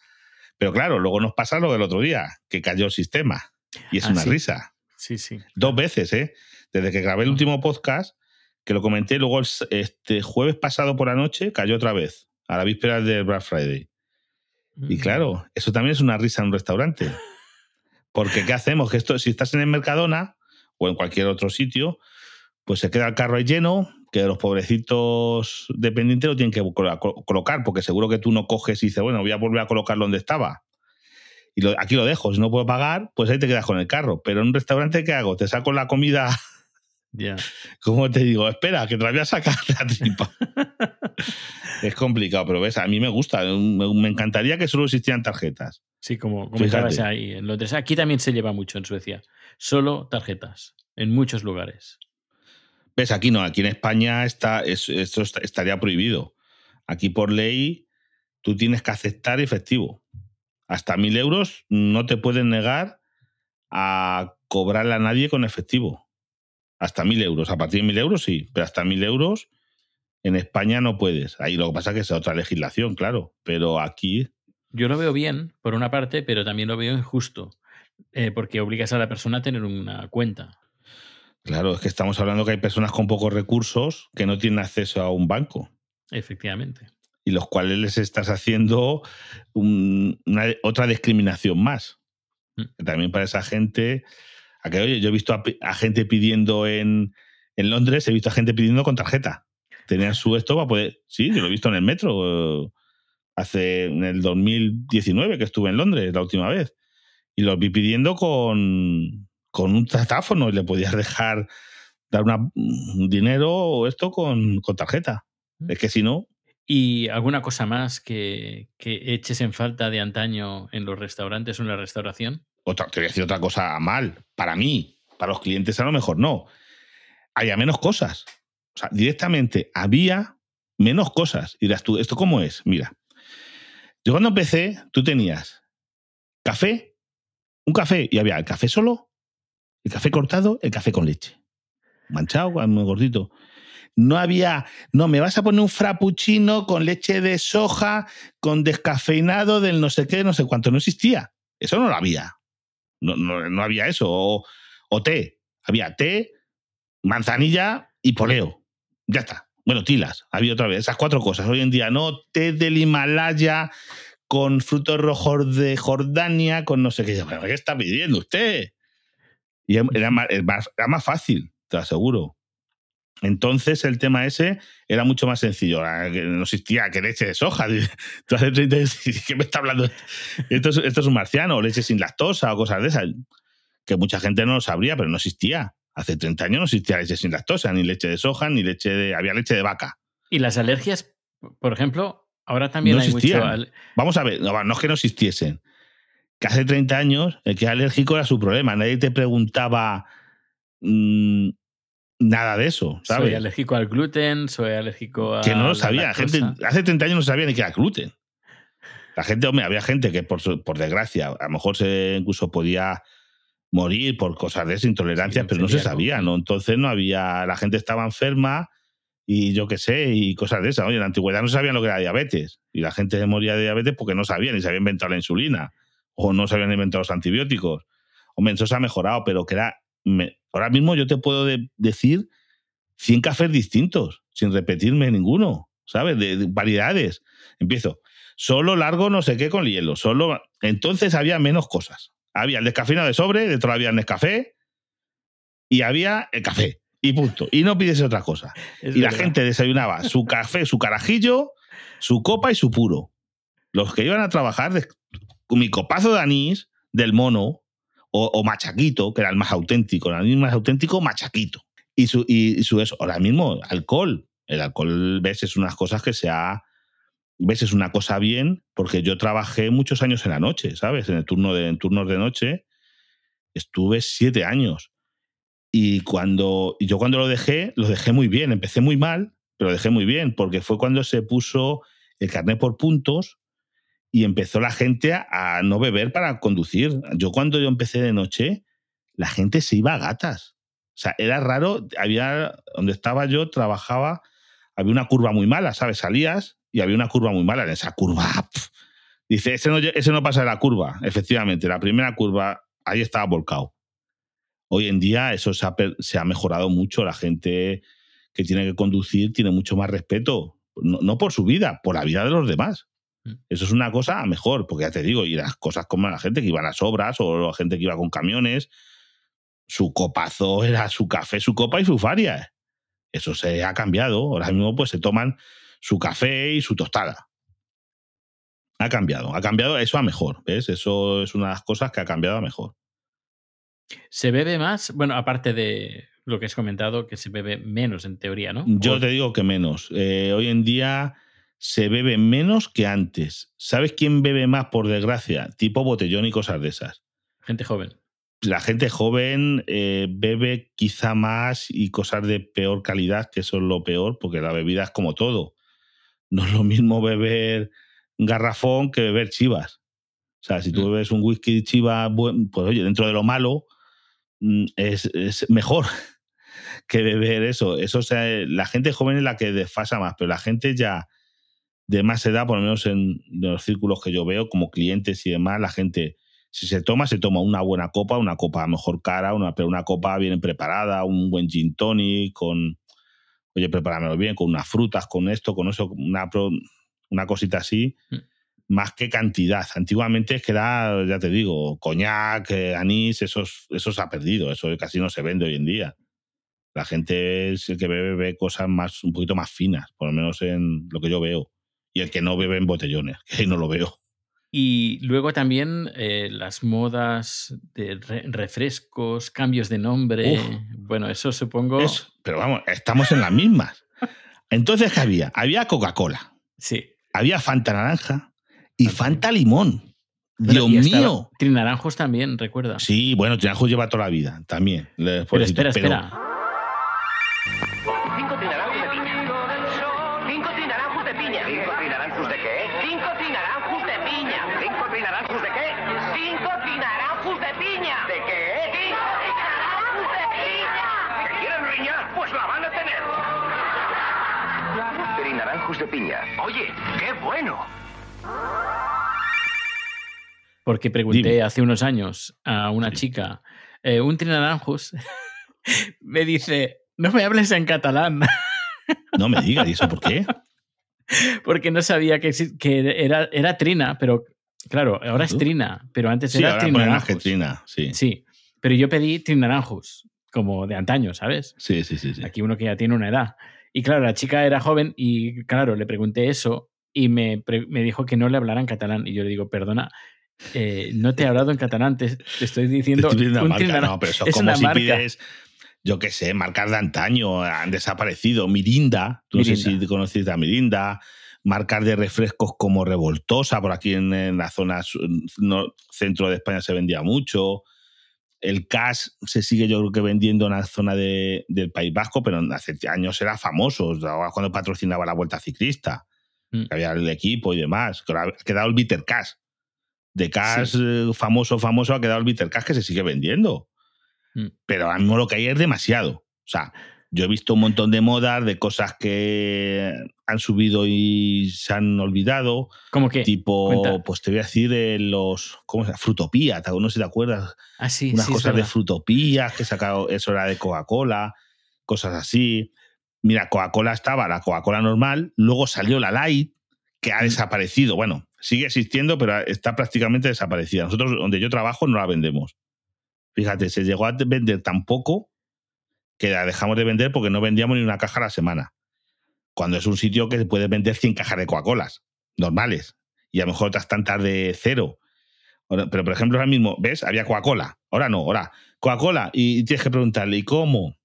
Pero claro, luego nos pasa lo del otro día, que cayó el sistema. Y es Ah, una sí. risa. Sí, sí. Dos veces, ¿eh? Desde que grabé el último podcast, que lo comenté, luego este jueves pasado por la noche cayó otra vez, a la víspera del Black Friday. Mm. Y claro, eso también es una risa en un restaurante. Porque ¿qué hacemos? Que esto, si estás en el Mercadona o en cualquier otro sitio, pues se queda el carro ahí lleno, que los pobrecitos dependientes lo tienen que colo- colo- colocar, porque seguro que tú no coges y dices, bueno, voy a volver a colocarlo donde estaba. Y lo- aquí lo dejo, si no puedo pagar, pues ahí te quedas con el carro. Pero en un restaurante, ¿qué hago? Te saco la comida, Ya. ¿cómo te digo? Espera, que te la voy a sacar la tripa. es complicado, pero ves, a mí me gusta. Me, encantaría que solo existieran tarjetas. Sí, como comentabas ahí en Londres. Aquí también se lleva mucho en Suecia. Solo tarjetas. En muchos lugares. ¿Ves? Aquí no, aquí en España está, es- esto estaría prohibido. Aquí por ley tú tienes que aceptar efectivo. Hasta mil euros no te pueden negar a cobrarle a nadie con efectivo. Hasta mil euros. A partir de mil euros sí, pero hasta mil euros en España no puedes. Ahí lo que pasa es que es otra legislación, claro. Pero aquí, Yo lo veo bien, por una parte, pero también lo veo injusto. eh, porque obligas a la persona a tener una cuenta. Claro, es que estamos hablando que hay personas con pocos recursos que no tienen acceso a un banco. Efectivamente. y los cuales les estás haciendo un- una, otra discriminación más. Mm. También para esa gente, a que, oye, yo he visto a, a gente pidiendo en, en Londres, he visto a gente pidiendo con tarjeta. Tenían su esto para poder. Sí, yo lo he visto en el metro eh, hace en el 2019 que estuve en Londres la última vez. Y los vi pidiendo con, con un tratáfono y le podías dejar dar una, un dinero o esto con, con tarjeta. Mm. Es que si no, ¿Y alguna cosa más que, que eches en falta de antaño en los restaurantes o en la restauración? otra, te voy a decir otra cosa mal. Para mí, para los clientes a lo mejor no. Había menos cosas. O sea, directamente había menos cosas. Y dirás tú, ¿esto cómo es? Mira, yo cuando empecé, tú tenías café, un café, y había el café solo, el café cortado, el café con leche. Manchado, muy gordito. No había, no, me vas a poner un frappuccino con leche de soja, con descafeinado del no sé qué, no sé cuánto. No existía. Eso no lo había. No, no, no había eso. O, o té. Había té, manzanilla y poleo. Ya está. bueno, tilas, había otra vez, esas cuatro cosas. Hoy en día no, té del Himalaya con frutos rojos de Jordania, con no sé qué. ¿Qué está pidiendo usted? Y era más, era más fácil, te aseguro. Entonces el tema ese era mucho más sencillo. No existía que leche de soja. Tú hace 30 ¿qué me está hablando? Esto es, esto es un marciano, leche sin lactosa o cosas de esas. Que mucha gente no lo sabría, pero no existía. Hace 30 años no existía leche sin lactosa, ni leche de soja, ni leche de. Había leche de vaca. Y las alergias, por ejemplo, ahora también hay mucho. Vamos a ver, no, no es que no existiesen. Que hace 30 años el que era alérgico era su problema. Nadie te preguntaba. Mmm, nada de eso, ¿sabes? Soy alérgico al gluten, soy alérgico a. Que no lo sabía. Gente, hace 30 años no sabía ni qué era gluten. La gente, hombre, había gente que por, por desgracia, a lo mejor se incluso podía morir por cosas de esa intolerancia, pero no se sabía, ¿no? Entonces no había. La gente estaba enferma y yo qué sé, y cosas de esas. Oye, en la antigüedad no sabían lo que era diabetes. Y la gente moría de diabetes porque no sabían, ni se había inventado la insulina, o no se habían inventado los antibióticos. Hombre, eso se ha mejorado, pero que era ahora mismo yo te puedo decir 100 cafés distintos, sin repetirme ninguno, ¿sabes? De, variedades. Empiezo. Solo largo no sé qué con hielo. Solo. Entonces había menos cosas. Había el descafeinado de sobre, dentro había el Nescafé y había el café. Y punto. Y no pides otra cosa. y la gente desayunaba su café, su carajillo, su copa y su puro. Los que iban a trabajar mi copazo de anís del mono, o, Machaquito, que era el más auténtico, el más auténtico, Machaquito. Y su, y, su eso, ahora mismo, alcohol. El alcohol, ves, es unas cosas que se ha. Ves, es una cosa bien, porque yo trabajé muchos años en la noche, ¿sabes? En el turno de, en turnos de noche. Estuve siete años. Y cuando yo cuando lo dejé, lo dejé muy bien. Empecé muy mal, pero lo dejé muy bien, porque fue cuando se puso el carnet por puntos y empezó la gente a, no beber para conducir. Yo cuando yo empecé de noche, la gente se iba a gatas. O sea, era raro, había, donde estaba yo, trabajaba, había una curva muy mala, ¿sabes? Salías y había una curva muy mala. En esa curva, dice, ese no, ese no pasa de la curva. Efectivamente, la primera curva, ahí estaba volcado. Hoy en día eso se ha, se ha mejorado mucho. La gente que tiene que conducir tiene mucho más respeto, no por su vida, por la vida de los demás. Mm. Eso es una cosa mejor, porque ya te digo, y las cosas como la gente que iba a las obras o la gente que iba con camiones, su copazo era su café, su copa y su faria. Eso se ha cambiado. Ahora mismo pues se toman su café y su tostada. Ha cambiado, ha cambiado eso a mejor, ¿ves? Eso es una de las cosas que ha cambiado a mejor. ¿Se bebe más? Bueno, aparte de lo que has comentado, que se bebe menos en teoría, ¿no? Yo te digo que menos. Eh, hoy en día se bebe menos que antes. ¿Sabes quién bebe más, por desgracia? Tipo botellón y cosas de esas. Gente joven. La gente joven eh, bebe quizá más y cosas de peor calidad, que eso es lo peor, porque la bebida es como todo. No es lo mismo beber garrafón que beber chivas. O sea, si tú mm. bebes un whisky chiva, pues oye, dentro de lo malo, mm, es, es mejor que beber eso. Eso sea, la gente joven es la que desfasa más, pero la gente ya de más edad, por lo menos en los círculos que yo veo, como clientes y demás, la gente, si se toma, se toma una buena copa, una copa mejor cara, una, pero una copa bien preparada, un buen gin tonic, con, oye, prepáramelo bien, con unas frutas, con esto, con eso, una, una cosita así, mm. más que cantidad. Antiguamente es que era, ya te digo, coñac, eh, anís, eso, eso se ha perdido, eso casi no se vende hoy en día. La gente es el que bebe, bebe cosas más, un poquito más finas, por lo menos en lo que yo veo y el que no bebe en botellones, que ahí no lo veo. Y luego también eh, las modas de refrescos, cambios de nombre. bueno, eso supongo. pero vamos, estamos en las mismas. Entonces, ¿qué había? Había Coca-Cola. Sí. Había Fanta Naranja y Fanta Limón. Dios mío. Trinaranjos también, recuerda. Sí, bueno, Trinaranjos lleva toda la vida también. Pero espera, espera. Bueno. Porque pregunté hace unos años a una chica, eh, un trinaranjos, me dice, no me hables en catalán. No me digas, ¿y eso por qué? Porque no sabía que, que era, era Trina, pero claro, ahora es. Trina, pero antes Sí, era. Trina, sí. Sí, pero yo pedí Trinaranjus, como de antaño, ¿sabes? Sí, sí, sí. sí. Aquí uno que ya tiene una edad. Y claro, la chica era joven y claro, le pregunté eso y me, me dijo que no le hablara en catalán. Y yo le digo, perdona, eh, no te he hablado en catalán, te, te estoy Te diciendo estoy un una marca. No, pero eso es como si marca. pides, yo qué sé, marcas de antaño, han desaparecido. Mirinda, tú no sé si conociste a Mirinda. Marcas de refrescos como Revoltosa, por aquí en, en la zona no- centro de España se vendía mucho. El Cash se sigue, yo creo que vendiendo en la zona de- del País Vasco, pero hace años era famoso, ahora cuando patrocinaba la Vuelta Ciclista, Mm. que había el equipo y demás. Ha quedado el Bitter Cash. De Cash Sí. eh, famoso, famoso, ha quedado el Bitter Cash que se sigue vendiendo. Mm. Pero ahora mismo lo que hay es demasiado. O sea, yo he visto un montón de modas, de cosas que han subido y se han olvidado. Como que, Tipo, Cuenta. pues te voy a decir, eh, los. ¿Cómo se llama? Frutopía, ¿te- no sé si te acuerdas. ah, sí, Unas sí, cosas de frutopías que he sacado, eso era de Coca-Cola, cosas así. Mira, Coca-Cola estaba la Coca-Cola normal, luego salió la Light, que ha Mm. desaparecido. Bueno, sigue existiendo, pero está prácticamente desaparecida. Nosotros, donde yo trabajo, no la vendemos. Fíjate, se llegó a vender tan poco que la dejamos de vender porque no vendíamos ni una caja a la semana. Cuando es un sitio que puede vender 100 cajas de Coca-Colas normales y a lo mejor otras tantas de cero. Pero, por ejemplo, ahora mismo, ¿ves? Había Coca-Cola. Ahora no, ahora Coca-Cola. Y tienes que preguntarle, ¿y cómo?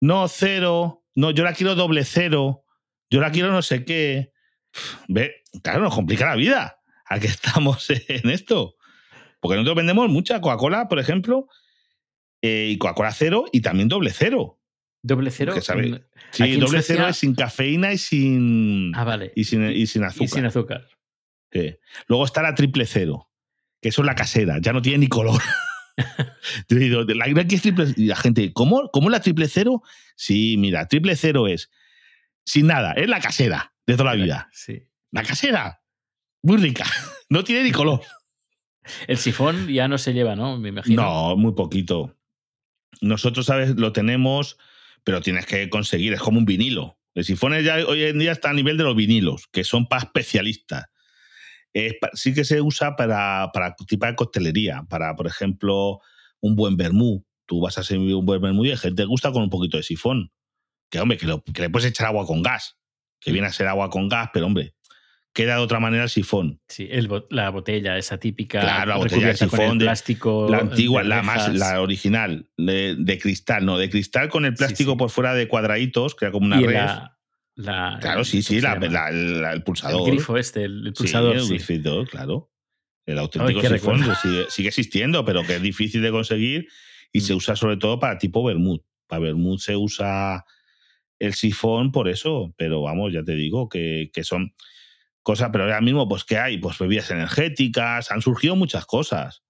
No, cero. No, yo la quiero doble cero. Yo la quiero no sé qué. Ve, claro, nos complica la vida a que estamos en esto. Porque nosotros vendemos mucha Coca-Cola, por ejemplo, eh, y Coca-Cola cero y también doble cero. Doble cero. que sabe- mm, Sí, doble cero es sin cafeína y sin, Ah, vale. y sin, y sin Y azúcar. sin azúcar. Sí. Luego está la triple cero, que eso es la casera, ya no tiene ni color. La es triple y la gente, ¿cómo, ¿cómo la triple cero? Sí, mira, triple cero es sin nada, es la casera de toda la vida. Sí. La casera, muy rica, no tiene ni color. El sifón ya no se lleva, ¿no? Me imagino. No, muy poquito. Nosotros, ¿sabes? Lo tenemos, pero tienes que conseguir, es como un vinilo. El sifón ya hoy en día está a nivel de los vinilos, que son para especialistas. Es sí que se usa para, para tipo de coctelería, para, por ejemplo, un buen vermú. Tú vas a servir un buen vermú y a gente te gusta con un poquito de sifón. Que, hombre, que, lo- que le puedes echar agua con gas. Que viene a ser agua con gas, pero, hombre, queda de otra manera el sifón. Sí, el la botella, esa típica. Claro, la botella de sifón de- plástico. La antigua, de la más, la original, de, de cristal, no, de cristal con el Sí, plástico sí. por fuera de cuadraditos, que era como una y red. la, la- claro, sí, ¿cómo sí, la- el pulsador. El grifo este, el, el Sí, pulsador. el sí. grifito, claro. El auténtico qué sifón sigue, sigue existiendo, pero que es difícil de conseguir y Mm. se usa sobre todo para tipo vermut. Para vermut se usa el sifón por eso, pero vamos, ya te digo que, que son cosas, pero ahora mismo, pues, ¿qué hay? Pues bebidas energéticas, han surgido muchas cosas.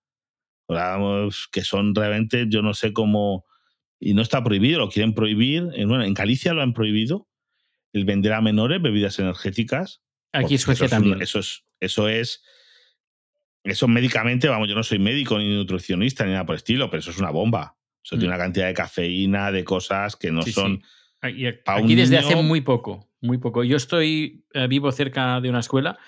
Ahora, que son realmente, yo no sé cómo, y no está prohibido, lo quieren prohibir. En, bueno, en Galicia lo han prohibido, el vender a menores bebidas energéticas. Aquí Suecia eso es un- también. eso es, eso es, eso médicamente, vamos, yo no soy médico ni nutricionista ni nada por el estilo, pero eso es una bomba. Eso Mm. tiene una cantidad de cafeína, de cosas que no Sí, son. sí. Aquí, desde niño- hace muy poco, muy poco. Yo estoy, eh, vivo cerca de una escuela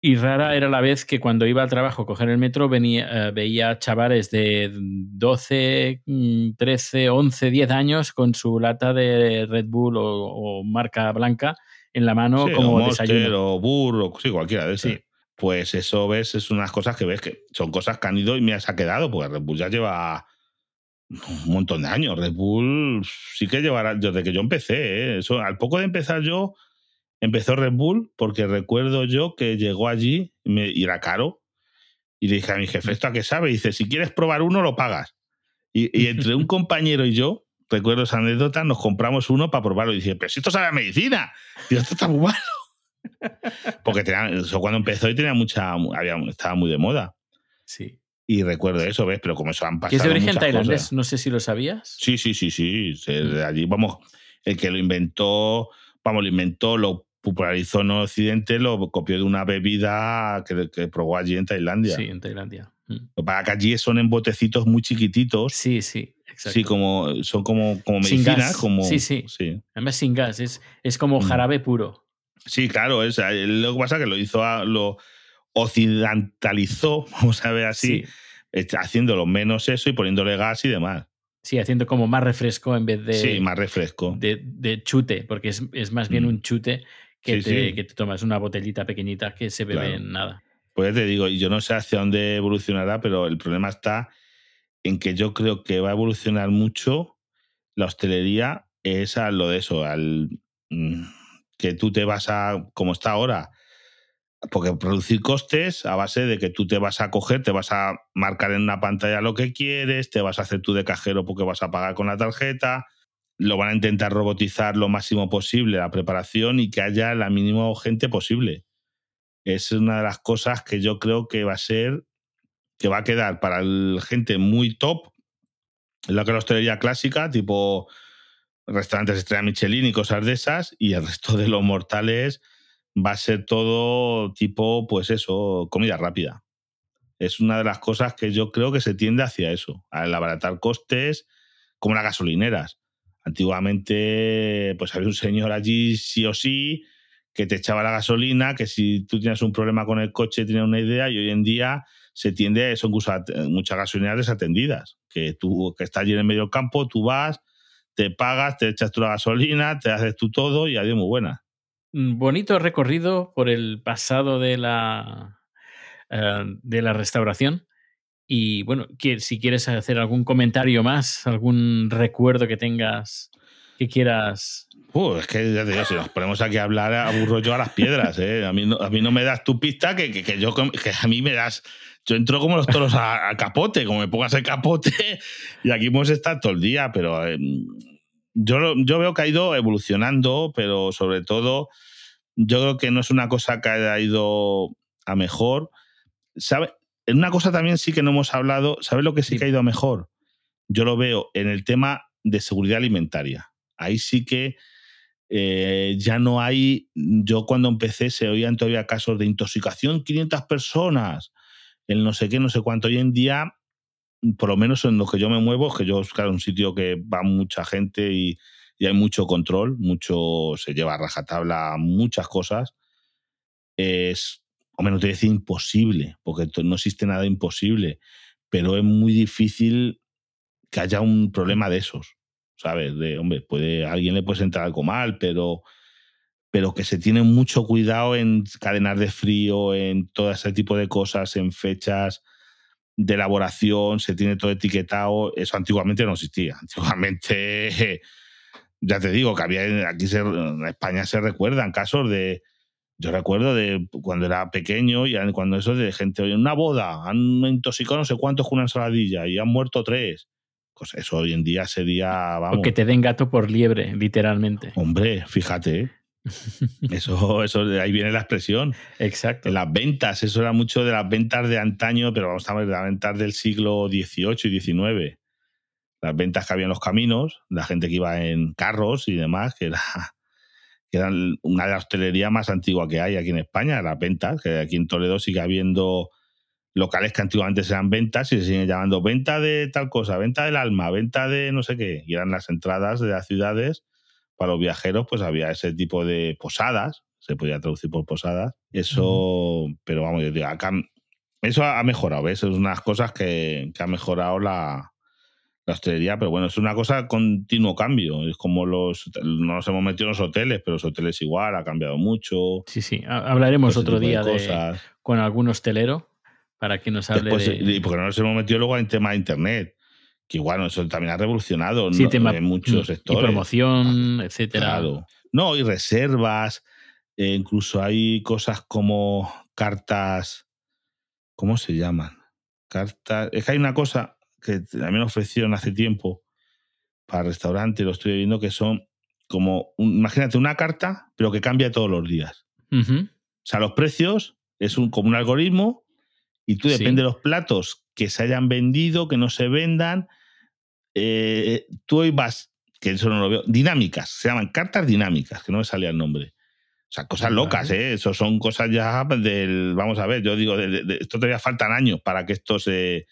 y rara era la vez que cuando iba al trabajo a coger el metro venía, eh, veía chavales de 12, mm, 13, 11, 10 años con su lata de Red Bull o, o marca blanca en la mano Sí, como o desayuno. o Burro, sí, cualquiera de esas. Sí. Pues eso ves, es unas cosas que ves que son cosas que han ido y me se ha quedado, porque Red Bull ya lleva un montón de años. Red Bull sí que llevará, desde que yo empecé, ¿eh? Eso, al poco de empezar yo, empezó Red Bull, porque recuerdo yo que llegó allí y, me- y era caro. Y le dije a mi jefe, ¿esto a qué sabe? Y dice, si quieres probar uno, lo pagas. Y, y entre un compañero y yo, recuerdo esa anécdota, nos compramos uno para probarlo. Y dije, pero si esto sabe a medicina. Y esto está muy malo. Porque tenía- eso cuando empezó y tenía mucha, había, estaba muy de moda. Sí. Y recuerdo eso, ¿ves? Pero como eso han pasado. Que es de origen tailandés, cosas. no sé si lo sabías. Sí, sí, sí, sí. se- Mm. de allí, vamos, el que lo inventó, vamos, lo inventó, lo popularizó en Occidente, lo copió de una bebida que, que probó allí en Tailandia. Sí, en Tailandia. Mm. Lo que allí son en botecitos muy chiquititos Sí, sí. exacto. Sí, como, son como, como medicinas. Como, Sí, sí. sí. Además sin gas, es, es como Mm. jarabe puro. Sí, claro, es, eh, lo que pasa es que lo hizo, a- lo occidentalizó, vamos a ver así, Sí. haciéndolo menos eso y poniéndole gas y demás. Sí, haciendo como más refresco en vez de, sí, más refresco. de, de chute, porque es, es más bien Mm. un chute que, Sí, te, sí. que te tomas una botellita pequeñita que se bebe Claro. en nada. Pues te digo, y yo no sé hacia dónde evolucionará, pero el problema está en que yo creo que va a evolucionar mucho la hostelería, es a lo de eso, al mm, que tú te vas a, como está ahora, porque producir costes a base de que tú te vas a coger, te vas a marcar en una pantalla lo que quieres, te vas a hacer tú de cajero porque vas a pagar con la tarjeta, lo van a intentar robotizar lo máximo posible la preparación y que haya la mínima gente posible. Es una de las cosas que yo creo que va a ser, que va a quedar para el gente muy top, lo que la hostelería clásica, tipo restaurantes estrella Michelin y cosas de esas, y el resto de los mortales va a ser todo tipo, pues eso, comida rápida. Es una de las cosas que yo creo que se tiende hacia eso, al abaratar costes, como las gasolineras. Antiguamente, pues había un señor allí sí o sí que te echaba la gasolina, que si tú tienes un problema con el coche tenías una idea, y hoy en día se tiende t- muchas gasolineras desatendidas, que tú que estás allí en el medio del campo, tú vas, te pagas, te echas tú la gasolina, te haces tú todo y adiós muy buena. Mm, Bonito recorrido por el pasado de la, eh, de la restauración. Y bueno, que, si quieres hacer algún comentario más, algún recuerdo que tengas que quieras. Uh, es que ya te digo, si nos ponemos aquí a hablar, aburro yo a las piedras. ¿eh? A, mí no, a mí no me das tu pista, que, que, yo que a mí me das. Yo entro como los toros a, capote, como me pongas el capote, y aquí hemos estado todo el día, pero eh, yo, yo veo que ha ido evolucionando, pero sobre todo, yo creo que no es una cosa que haya ido a mejor. ¿Sabe? En una cosa también sí que no hemos hablado, ¿sabes lo que sí Sí. que ha ido a mejor? Yo lo veo en el tema de seguridad alimentaria. Ahí sí que eh, ya no hay, yo cuando empecé se oían todavía casos de intoxicación, 500 personas, el no sé qué, no sé cuánto. Hoy en día, por lo menos en lo que yo me muevo, es que yo, claro, un sitio que va mucha gente y, y hay mucho control, mucho, se lleva a rajatabla muchas cosas, es, hombre, no te voy a decir imposible, porque no existe nada imposible, pero es muy difícil que haya un problema de esos, ¿sabes? De, hombre, puede, a alguien le puede entrar algo mal, pero, pero que se tiene mucho cuidado en cadenas de frío, en todo ese tipo de cosas, en fechas de elaboración, se tiene todo etiquetado. Eso antiguamente no existía. Antiguamente, ya te digo, que había aquí en España se recuerdan casos de. Yo recuerdo de cuando era pequeño y cuando eso de gente, oye, en una boda, han intoxicado no sé cuántos con una ensaladilla y han muerto tres. Pues eso hoy en día sería, vamos. O que te den gato por liebre, literalmente. Hombre, fíjate. ¿eh? Eso, eso, ahí viene la expresión. Exacto. Las ventas, eso era mucho de las ventas de antaño, pero vamos a ver, de las ventas del siglo XVIII y XIX. Las ventas que había en los caminos, la gente que iba en carros y demás, que era que eran una de las hostelerías más antiguas que hay aquí en España, las ventas, que aquí en Toledo sigue habiendo locales que antiguamente eran ventas y se siguen llamando venta de tal cosa, venta del alma, venta de no sé qué, y eran las entradas de las ciudades. Para los viajeros, pues había ese tipo de posadas, se podía traducir por posadas, eso, pero vamos, yo digo, acá, eso ha mejorado, ¿ves? Es unas cosas que, que ha mejorado la, la hostelería, pero bueno, es una cosa continuo cambio. Es como los. No nos hemos metido en los hoteles, pero los hoteles igual, ha cambiado mucho. Sí, sí. Ha- Hablaremos ese otro día de, cosas. con algún hostelero para que nos hable Después, de... y porque no nos hemos metido luego en tema de internet. Que igual, eso también ha revolucionado Sí, ¿no? tema- en muchos y sectores. promoción, etcétera. Claro. No, y reservas. eh, incluso hay cosas como cartas. ¿Cómo se llaman? Cartas. Es que hay una cosa que también ofrecieron hace tiempo para restaurante, lo estoy viendo, que son como. un- imagínate una carta, pero que cambia todos los días. O sea, los precios es un, como un algoritmo y tú Sí. depende de los platos que se hayan vendido, que no se vendan. eh, tú hoy vas, que eso no lo veo, dinámicas, se llaman cartas dinámicas, que no me salía el nombre. O sea, cosas locas, ¿eh? Eso son cosas ya del. Vamos a ver, yo digo, de- de- de- esto todavía faltan años para que esto se,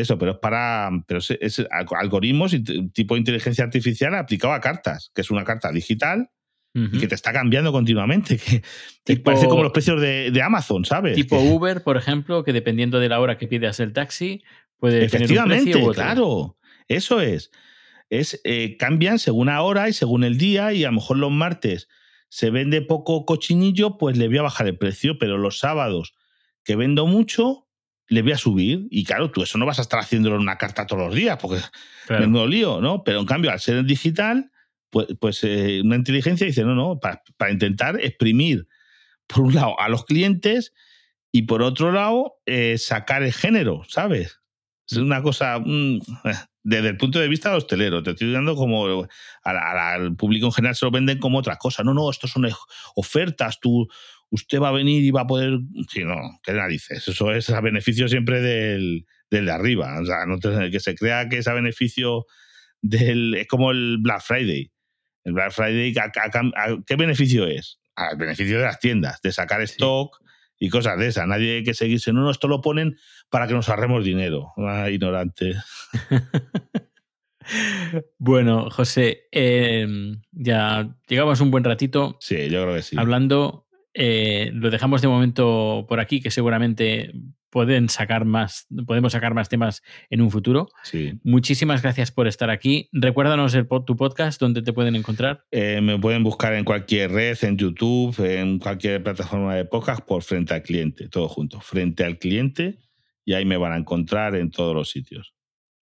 es eso, pero es para. Pero es, es alg- algoritmos y tipo de inteligencia artificial aplicado a cartas, que es una carta digital y que te está cambiando continuamente. Que, Tipo- parece como los precios de, de Amazon, ¿sabes? Tipo Que- Uber, por ejemplo, que dependiendo de la hora que pidas el taxi, puede tener un Efectivamente, precio u otro. claro. Eso es. es eh, cambian según la hora y según el día, y a lo mejor los martes se vende poco cochinillo, pues le voy a bajar el precio, pero los sábados que vendo mucho, le voy a subir. Y claro, tú eso no vas a estar haciéndolo en una carta todos los días, porque Claro. menudo lío, ¿no? Pero en cambio, al ser digital, pues, pues eh, una inteligencia dice, no, no, para, para intentar exprimir, por un lado, a los clientes y por otro lado, eh, sacar el género, ¿sabes? Es una cosa, mm, eh, desde el punto de vista de hostelero, te estoy dando como a la- a la- al público en general se lo venden como otra cosa. No, no, esto son ofertas, tú, usted va a venir y va a poder... Sí, no, qué narices, eso es a beneficio siempre del, del de arriba. O sea, no te- que se crea que es a beneficio del... Es como el Black Friday. El Black Friday, ¿a, a- a- qué beneficio es? Al beneficio de las tiendas, de sacar stock y cosas de esas. Nadie hay que seguirse. No, no, esto lo ponen para que nos ahorremos dinero. Ah, ignorante. Bueno, José, eh, ya llegamos un buen ratito Sí, yo creo que sí. hablando. Eh, lo dejamos de momento por aquí, que seguramente pueden sacar más, podemos sacar más temas en un futuro. Sí. Muchísimas gracias por estar aquí. Recuérdanos el, tu podcast, donde te pueden encontrar. Eh, me pueden buscar en cualquier red, en YouTube, en cualquier plataforma de podcast por Frente al Cliente, todo junto. Frente al Cliente y ahí me van a encontrar en todos los sitios.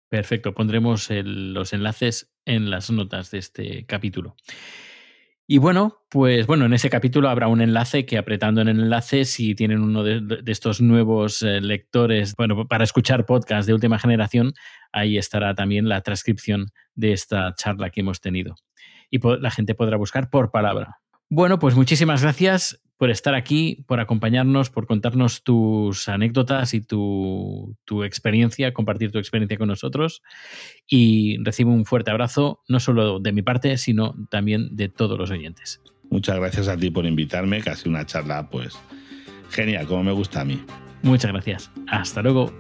Perfecto, pondremos el- los enlaces en las notas de este capítulo. Y bueno, pues bueno, en ese capítulo habrá un enlace que apretando en el enlace, si tienen uno de, estos nuevos eh, lectores, bueno, para escuchar podcast de última generación, ahí estará también la transcripción de esta charla que hemos tenido. Y la gente podrá buscar por palabra. Bueno, pues muchísimas gracias por estar aquí, por acompañarnos, por contarnos tus anécdotas y tu, tu experiencia, compartir tu experiencia con nosotros. Y recibo un fuerte abrazo, no solo de mi parte, sino también de todos los oyentes. Muchas gracias a ti por invitarme, que ha sido una charla, pues, genial, como me gusta a mí. Muchas gracias. Hasta luego.